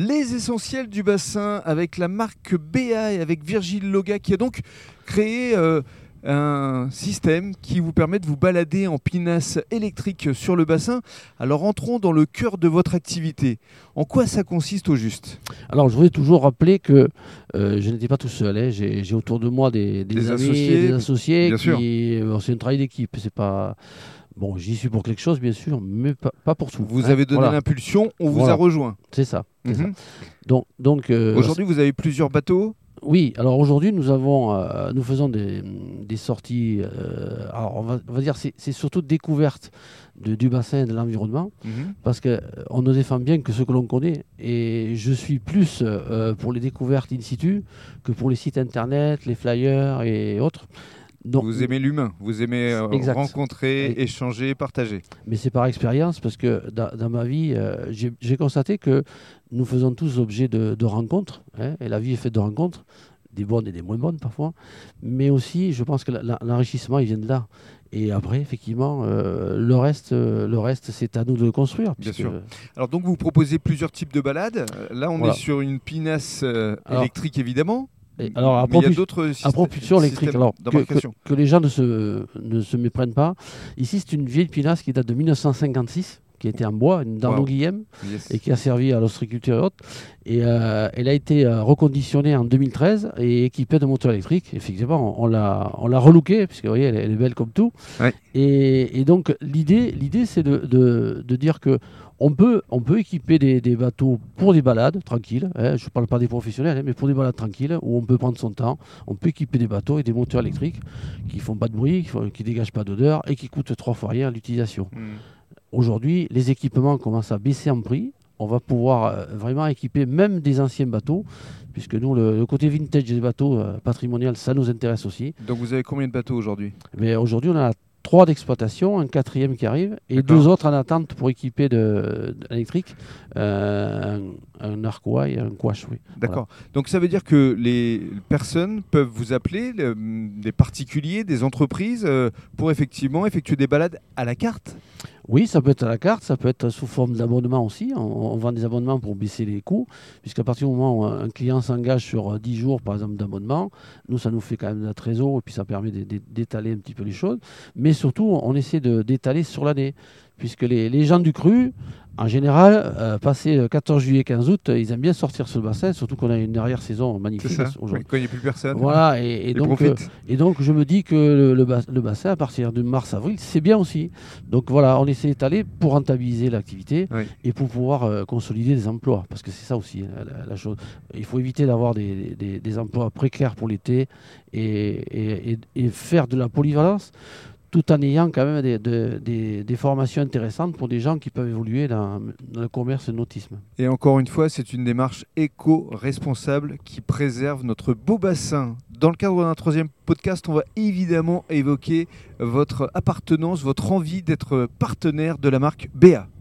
Les essentiels du bassin avec la marque BA et avec Virgile Loga qui a donc créé euh, un système qui vous permet de vous balader en pinasse électrique sur le bassin. Alors entrons dans le cœur de votre activité. En quoi ça consiste au juste? Alors je voudrais toujours rappeler que euh, je n'étais pas tout seul. hein. J'ai autour de moi des, des Des amis, associés, des associés. bien qui, sûr. euh, c'est un travail d'équipe. C'est pas bon. J'y suis pour quelque chose, bien sûr, mais pas, pas pour tout. Vous hein. avez donné Voilà. l'impulsion, on vous Voilà. a rejoint. C'est ça. Mhm. Donc, donc euh, Aujourd'hui, vous avez plusieurs bateaux. Oui, alors aujourd'hui nous avons, euh, nous faisons des, des sorties. euh, alors on va, on va dire c'est surtout découverte de- du bassin et de l'environnement Mhm. parce que euh, on ne défend bien que ce que l'on connaît et je suis plus euh, pour les découvertes in situ que pour les sites internet, les flyers et autres. Donc, Vous aimez l'humain, vous aimez euh, rencontrer, Et- échanger, partager. mais c'est par expérience parce que dans, dans ma vie, euh, j'ai constaté que nous faisons tous objet de, de rencontres, hein, et la vie est faite de rencontres, des bonnes et des moins bonnes parfois, mais aussi je pense que l'enrichissement il vient de là. Et après, effectivement, euh, le reste, euh, le reste c'est à nous de le construire. Bien sûr. Alors donc vous proposez plusieurs types de balades. Là, on Voilà. est sur une pinasse Alors- électrique évidemment. Et alors, à mais il y a propulsion- d'autres À propulsion électrique, alors que, que- d'embarcation. que les gens ne se, ne se méprennent pas. Ici, c'est une vieille pinasse qui date de 1956, qui était en bois, une Wow. Guillem. Yes. et qui a servi à l'ostriculture et autres. Et euh, elle a été euh, reconditionnée en 2013 et équipée de moteurs électriques. Effectivement, on, l'a, on l'a relookée, puisque vous voyez, elle, est- elle est belle comme tout. Ouais. Et, et donc, l'idée, l'idée c'est de, de- de dire que on peut, on peut équiper des, des bateaux pour des balades tranquilles. hein. je ne parle pas des professionnels, hein, mais pour des balades tranquilles où on peut prendre son temps. On peut équiper des bateaux et des moteurs électriques qui font pas de bruit, qui, qui dégagent pas d'odeur et qui coûtent trois fois rien à l'utilisation. Mhm. Aujourd'hui, les équipements commencent à baisser en prix. On va pouvoir euh, vraiment équiper même des anciens bateaux, puisque nous, le, le côté vintage des bateaux euh, patrimonial, ça nous intéresse aussi. Donc vous avez combien de bateaux aujourd'hui? Mais aujourd'hui, on a trois d'exploitation, un quatrième qui arrive, et deux autres en attente pour équiper l'électrique, euh, un, un Arcoa et un Quash. Oui. D'accord. Donc ça veut dire que les personnes peuvent vous appeler, le- des particuliers, des entreprises, euh, pour effectivement effectuer des balades à la carte? Oui, ça peut être à la carte, ça peut être sous forme d'abonnement aussi. On, on vend des abonnements pour baisser les coûts, puisqu'à partir du moment où un client s'engage sur euh, 10 jours, par exemple, d'abonnement, nous, ça nous fait quand même de la trésor, et puis ça permet d'é- d'é- d'étaler un petit peu les choses. Mais surtout, on essaie de- d'étaler sur l'année, puisque les, les gens du cru, en général, euh, passé le 14 juillet, 15 août, ils aiment bien sortir sur le bassin, surtout qu'on a une arrière-saison C'est magnifique ça aujourd'hui. Quand il n'y a plus personne. Voilà, et, et ils donc, euh, et donc je me dis que le, le bas- le bassin, à partir de mars-avril, c'est bien aussi. Donc voilà, on essaie d'étaler pour rentabiliser l'activité Oui. et pour pouvoir euh, consolider des emplois. Parce que c'est ça aussi hein, la, la chose. Il faut éviter d'avoir des, des- des emplois précaires pour l'été et- et faire de la polyvalence tout en ayant quand même des, de- des- des formations intéressantes pour des gens qui peuvent évoluer dans, dans le commerce nautisme. Et encore une fois, c'est une démarche éco-responsable qui préserve notre beau bassin. Dans le cadre d'un troisième podcast, on va évidemment évoquer votre appartenance, votre envie d'être partenaire de la marque BA.